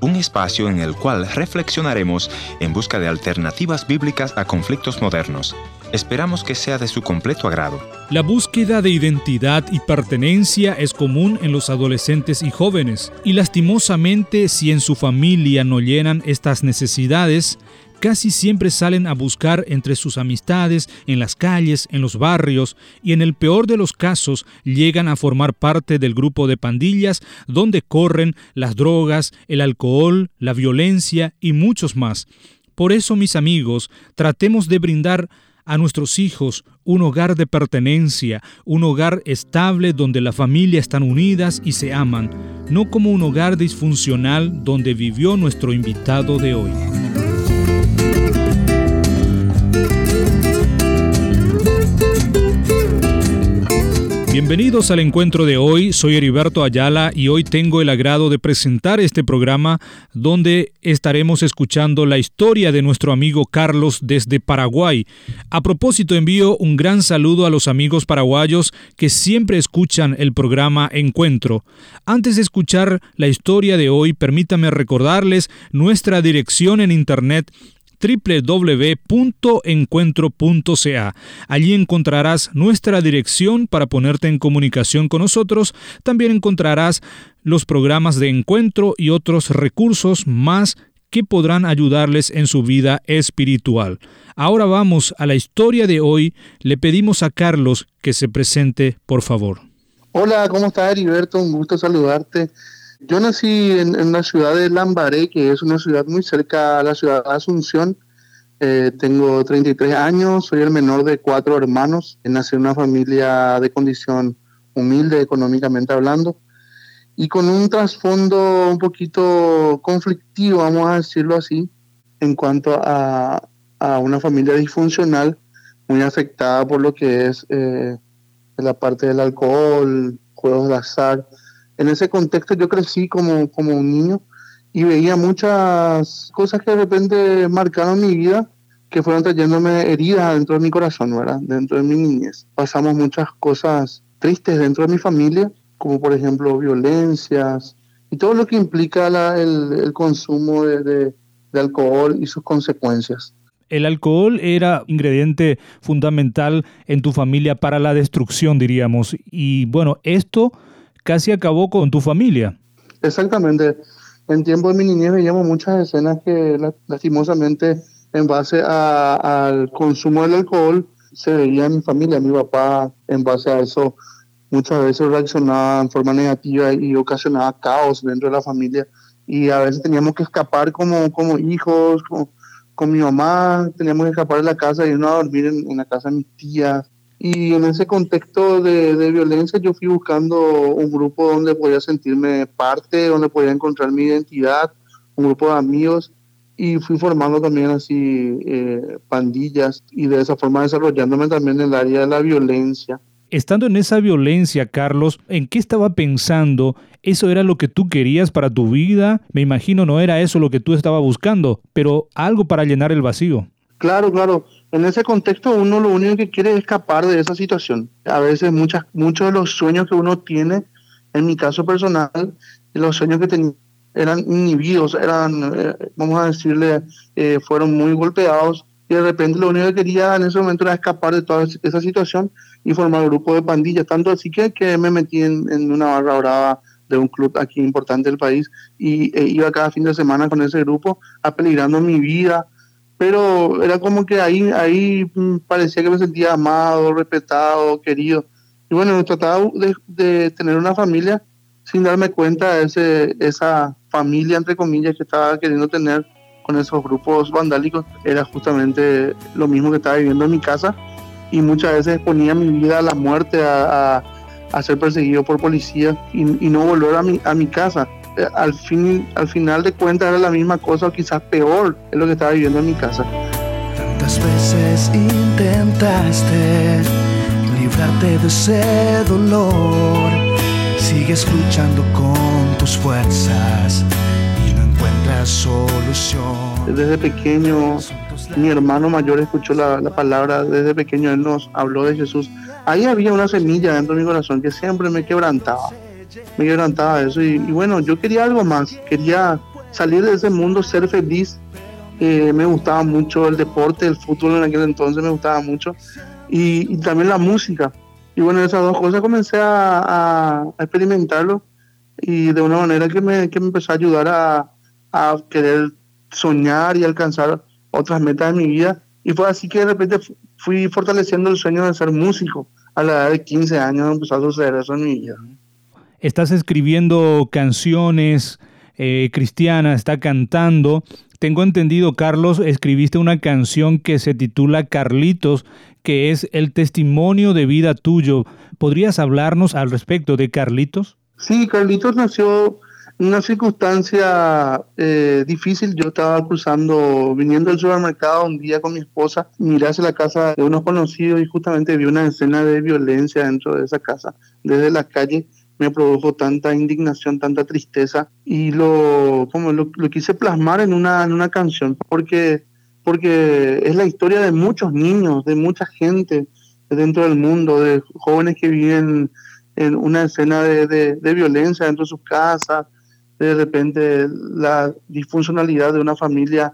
Un espacio en el cual reflexionaremos en busca de alternativas bíblicas a conflictos modernos. Esperamos que sea de su completo agrado. La búsqueda de identidad y pertenencia es común en los adolescentes y jóvenes, y lastimosamente si en su familia no llenan estas necesidades, casi siempre salen a buscar entre sus amistades, en las calles, en los barrios, y en el peor de los casos llegan a formar parte del grupo de pandillas donde corren las drogas, el alcohol, la violencia y muchos más. Por eso, mis amigos, tratemos de brindar a nuestros hijos un hogar de pertenencia, un hogar estable donde la familia están unidas y se aman, no como un hogar disfuncional donde vivió nuestro invitado de hoy. Bienvenidos al encuentro de hoy, soy Heriberto Ayala y hoy tengo el agrado de presentar este programa donde estaremos escuchando la historia de nuestro amigo Carlos desde Paraguay. A propósito, envío un gran saludo a los amigos paraguayos que siempre escuchan el programa Encuentro. Antes de escuchar la historia de hoy, permítame recordarles nuestra dirección en internet www.encuentro.ca. Allí encontrarás nuestra dirección para ponerte en comunicación con nosotros. También encontrarás los programas de encuentro y otros recursos más que podrán ayudarles en su vida espiritual. Ahora vamos a la historia de hoy. Le pedimos a Carlos que se presente, por favor. Hola, ¿cómo estás, Heriberto? Un gusto saludarte. Yo nací en, la ciudad de Lambaré, que es una ciudad muy cerca a la ciudad de Asunción. Eh, tengo 33 años, soy el menor de cuatro hermanos. Nací en una familia de condición humilde económicamente hablando y con un trasfondo un poquito conflictivo, vamos a decirlo así, en cuanto a, una familia disfuncional muy afectada por lo que es eh, la parte del alcohol, juegos de azar en ese contexto yo crecí como, como un niño y veía muchas cosas que de repente marcaron mi vida, que fueron trayéndome heridas dentro de mi corazón, ¿verdad? Dentro de mi niñez. Pasamos muchas cosas tristes dentro de mi familia, como por ejemplo violencias y todo lo que implica el, consumo de, de alcohol y sus consecuencias. El alcohol era ingrediente fundamental en tu familia para la destrucción, diríamos. Y bueno, esto casi acabó con tu familia. Exactamente. En tiempo de mi niñez veíamos muchas escenas que lastimosamente en base al consumo del alcohol se veía en mi familia, mi papá en base a eso muchas veces reaccionaba en forma negativa y ocasionaba caos dentro de la familia y a veces teníamos que escapar como, como hijos, con mi mamá, teníamos que escapar de la casa y irnos a dormir en, en la casa de mis tías y en ese contexto de, violencia yo fui buscando un grupo donde podía sentirme parte, donde podía encontrar mi identidad, un grupo de amigos y fui formando también así eh, pandillas y de esa forma desarrollándome también en el área de la violencia. Estando en esa violencia, Carlos, ¿en qué estaba pensando? ¿Eso era lo que tú querías para tu vida? Me imagino no era eso lo que tú estabas buscando, pero algo para llenar el vacío. Claro, claro en ese contexto uno lo único que quiere es escapar de esa situación. A veces muchas, muchos de los sueños que uno tiene, en mi caso personal, los sueños que tenía eran inhibidos, eran, eh, vamos a decirle, eh, fueron muy golpeados y de repente lo único que quería en ese momento era escapar de toda esa situación y formar un grupo de pandillas, tanto así que, que me metí en, una barra brava de un club aquí importante del país y e iba cada fin de semana con ese grupo apeligrando mi vida, pero era como que ahí, ahí parecía que me sentía amado, respetado, querido. Y bueno, trataba de, tener una familia sin darme cuenta de ese, esa familia, entre comillas, que estaba queriendo tener con esos grupos vandálicos, era justamente lo mismo que estaba viviendo en mi casa y muchas veces ponía mi vida a la muerte, a, a, ser perseguido por policías y, y, no volver a mi, a mi casa. Al, fin, al final de cuentas era la misma cosa o quizás peor es lo que estaba viviendo en mi casa. Tantas veces intentaste librarte de ese dolor, sigues luchando con tus fuerzas y no encuentras solución. Desde pequeño mi hermano mayor escuchó la, la, palabra, desde pequeño él nos habló de Jesús. Ahí había una semilla dentro de mi corazón que siempre me quebrantaba me quebrantaba eso. Y, bueno, yo quería algo más, quería salir de ese mundo, ser feliz. Eh, me gustaba mucho el deporte, el fútbol en aquel entonces me gustaba mucho. Y, también la música. Y bueno, esas dos cosas comencé a, experimentarlo y de una manera que me, que me empezó a ayudar a, a querer soñar y alcanzar otras metas en mi vida. Y fue así que de repente fui fortaleciendo el sueño de ser músico. A la edad de 15 años empezó a suceder eso en mi vida. Estás escribiendo canciones eh, cristianas, está cantando. Tengo entendido, Carlos, escribiste una canción que se titula Carlitos, que es el testimonio de vida tuyo. ¿Podrías hablarnos al respecto de Carlitos? Sí, Carlitos nació una circunstancia eh, difícil. Yo estaba cruzando, viniendo del supermercado un día con mi esposa, miré hacia la casa de unos conocidos y justamente vi una escena de violencia dentro de esa casa. Desde la calle me produjo tanta indignación, tanta tristeza y lo, como lo, quise plasmar en una, en una canción porque, porque es la historia de muchos niños, de mucha gente dentro del mundo, de jóvenes que viven en una escena de, de, de violencia dentro de sus casas, de repente la disfuncionalidad de una familia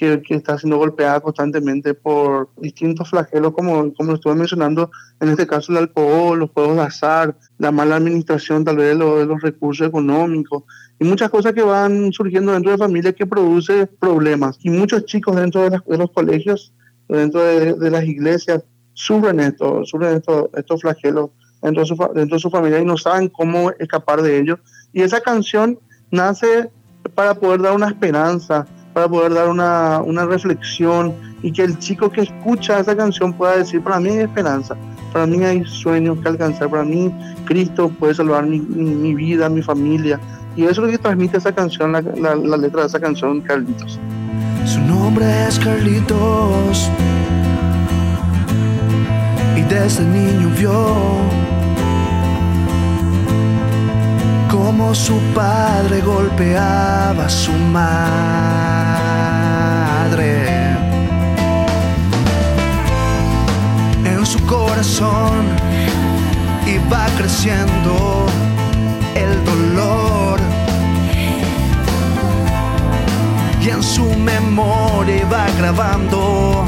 que, que, está siendo golpeada constantemente por distintos flagelos, como, como estuve mencionando, en este caso el alcohol, los juegos de azar, la mala administración tal vez de, de los recursos económicos y muchas cosas que van surgiendo dentro de familias que produce problemas. Y muchos chicos dentro de, de los colegios, dentro de, de, las iglesias, sufren esto, sufren esto, estos flagelos dentro de, su, dentro de su familia y no saben cómo escapar de ellos. Y esa canción nace para poder dar una esperanza, para poder dar una, una, reflexión y que el chico que escucha esa canción pueda decir, para mí hay esperanza, para mí hay sueños que alcanzar, para mí Cristo puede salvar mi, mi, vida, mi familia. Y eso es lo que transmite esa canción, la, la, la letra de esa canción, Carlitos. Su nombre es Carlitos y desde niño vio como su padre golpeaba a su madre. En su corazón iba creciendo el dolor. Y en su memoria iba grabando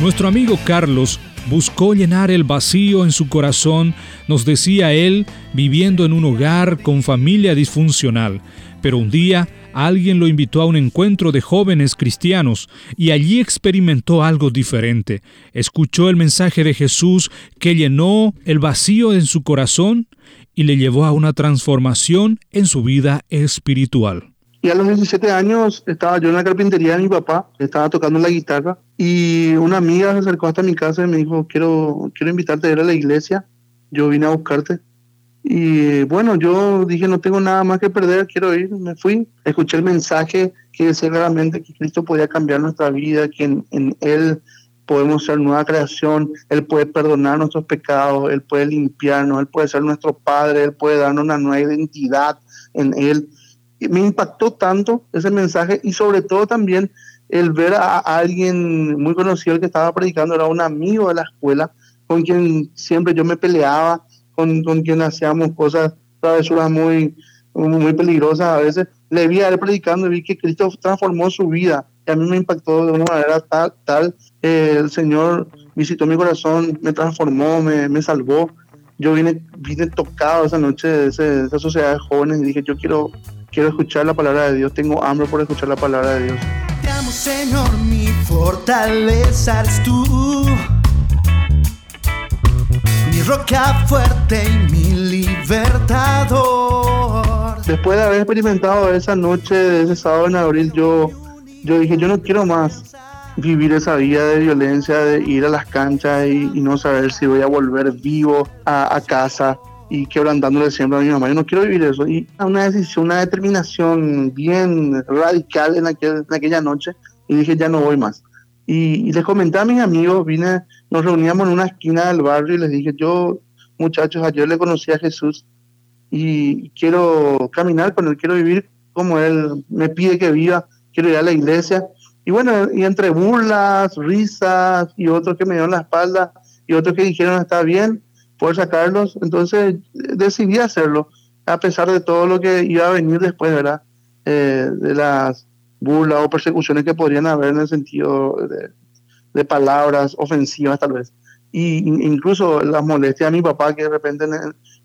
Nuestro amigo Carlos buscó llenar el vacío en su corazón, nos decía él, viviendo en un hogar con familia disfuncional. Pero un día alguien lo invitó a un encuentro de jóvenes cristianos y allí experimentó algo diferente. Escuchó el mensaje de Jesús que llenó el vacío en su corazón y le llevó a una transformación en su vida espiritual. Y a los 17 años estaba yo en la carpintería de mi papá, estaba tocando la guitarra y una amiga se acercó hasta mi casa y me dijo, quiero, quiero invitarte a ir a la iglesia, yo vine a buscarte. Y bueno, yo dije, no tengo nada más que perder, quiero ir, me fui, escuché el mensaje que decía claramente que Cristo podía cambiar nuestra vida, que en, en Él podemos ser nueva creación, Él puede perdonar nuestros pecados, Él puede limpiarnos, Él puede ser nuestro Padre, Él puede darnos una nueva identidad en Él me impactó tanto ese mensaje y sobre todo también el ver a, alguien muy conocido que estaba predicando, era un amigo de la escuela, con quien siempre yo me peleaba, con, con quien hacíamos cosas, travesuras muy, muy peligrosas a veces. Le vi a él predicando y vi que Cristo transformó su vida. Y a mí me impactó de una manera tal, tal el Señor visitó mi corazón, me transformó, me, me salvó. Yo vine, vine tocado esa noche de, de esa sociedad de jóvenes y dije, yo quiero quiero escuchar la palabra de Dios, tengo hambre por escuchar la palabra de Dios. Te amo, Señor, mi fortaleza eres tú, mi roca fuerte y mi libertador. Después de haber experimentado esa noche de ese sábado en abril, yo, yo dije, yo no quiero más vivir esa vida de violencia, de ir a las canchas y, no saber si voy a volver vivo a, a casa y quebrantándole siempre a mi mamá. Yo no quiero vivir eso. Y una decisión, una determinación bien radical en, aquel, en aquella noche y dije, ya no voy más. Y, les comenté a mis amigos, vine, nos reuníamos en una esquina del barrio y les dije, yo, muchachos, ayer le conocí a Jesús y quiero caminar con él, quiero vivir como él me pide que viva, quiero ir a la iglesia Y bueno, y entre burlas, risas y otros que me dieron la espalda y otros que dijeron está bien, por sacarlos, entonces decidí hacerlo, a pesar de todo lo que iba a venir después, ¿verdad? Eh, de las burlas o persecuciones que podrían haber en el sentido de, de palabras ofensivas tal vez. Y incluso las molestias de mi papá, que de repente en,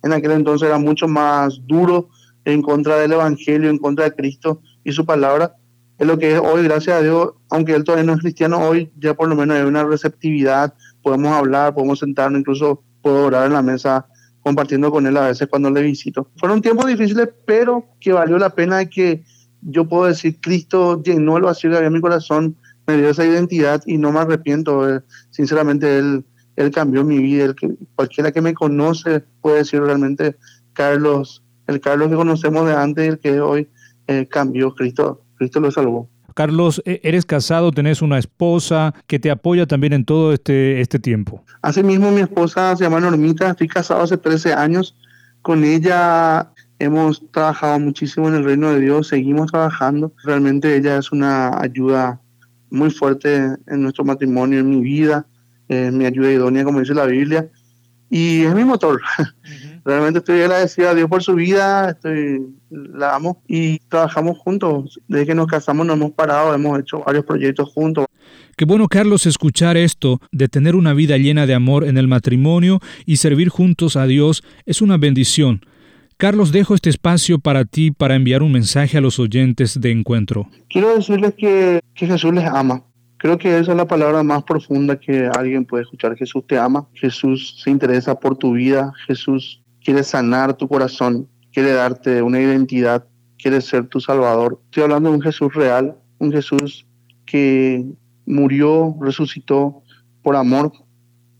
en aquel entonces era mucho más duro en contra del Evangelio, en contra de Cristo y su palabra, es lo que es hoy, gracias a Dios, aunque él todavía no es cristiano, hoy ya por lo menos hay una receptividad, podemos hablar, podemos sentarnos, incluso puedo orar en la mesa compartiendo con él a veces cuando le visito. Fueron tiempos difíciles, pero que valió la pena que yo puedo decir, Cristo llenó el vacío que había en mi corazón, me dio esa identidad y no me arrepiento. Eh, sinceramente, Él, él cambió mi vida. El que, cualquiera que me conoce puede decir realmente, Carlos, el Carlos que conocemos de antes, el que hoy eh, cambió, Cristo, Cristo lo salvó. Carlos, e-, eres casado, tenés una esposa que te apoya también en todo este, este tiempo. Asimismo, mi esposa se llama Normita, estoy casado hace 13 años. Con ella hemos trabajado muchísimo en el reino de Dios, seguimos trabajando. Realmente ella es una ayuda muy fuerte en nuestro matrimonio, en mi vida, en mi ayuda idónea, como dice la Biblia. Y es mi motor. Realmente estoy agradecido a Dios por su vida, estoy, la amo y trabajamos juntos. Desde que nos casamos nos hemos parado, hemos hecho varios proyectos juntos. Qué bueno, Carlos, escuchar esto, de tener una vida llena de amor en el matrimonio y servir juntos a Dios es una bendición. Carlos, dejo este espacio para ti para enviar un mensaje a los oyentes de encuentro. Quiero decirles que, que Jesús les ama. Creo que esa es la palabra más profunda que alguien puede escuchar. Jesús te ama, Jesús se interesa por tu vida, Jesús quiere sanar tu corazón, quiere darte una identidad, quiere ser tu salvador. Estoy hablando de un Jesús real, un Jesús que murió, resucitó por amor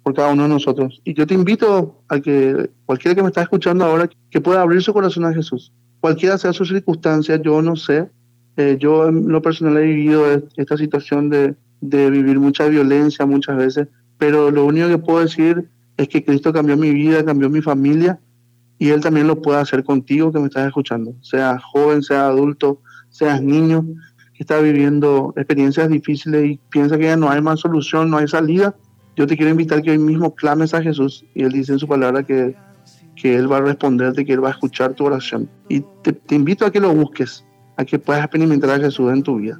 por cada uno de nosotros. Y yo te invito a que cualquiera que me está escuchando ahora, que pueda abrir su corazón a Jesús. Cualquiera sea su circunstancia, yo no sé. Eh, yo en lo personal he vivido esta situación de, de vivir mucha violencia muchas veces, pero lo único que puedo decir es que Cristo cambió mi vida, cambió mi familia y Él también lo puede hacer contigo que me estás escuchando, sea joven, sea adulto, seas niño que está viviendo experiencias difíciles y piensa que ya no hay más solución, no hay salida. Yo te quiero invitar que hoy mismo clames a Jesús y Él dice en su palabra que, que Él va a responderte, que Él va a escuchar tu oración. Y te, te invito a que lo busques, a que puedas experimentar a Jesús en tu vida.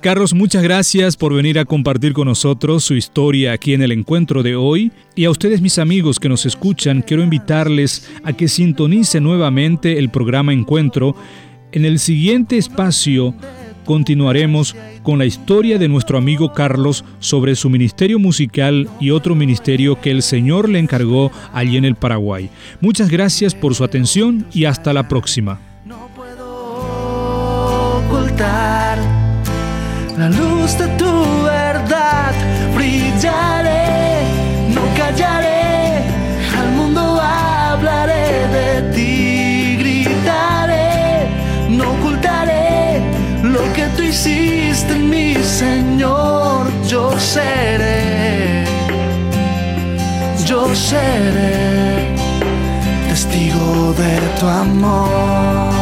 Carlos, muchas gracias por venir a compartir con nosotros su historia aquí en el encuentro de hoy. Y a ustedes, mis amigos que nos escuchan, quiero invitarles a que sintonicen nuevamente el programa Encuentro. En el siguiente espacio continuaremos con la historia de nuestro amigo Carlos sobre su ministerio musical y otro ministerio que el Señor le encargó allí en el Paraguay. Muchas gracias por su atención y hasta la próxima. No puedo ocultar la luz de tu verdad. Brillaré, no callaré, al mundo hablaré de ti, gritaré, no ocultaré lo que tú hiciste mi Señor, yo seré, yo seré testigo de tu amor.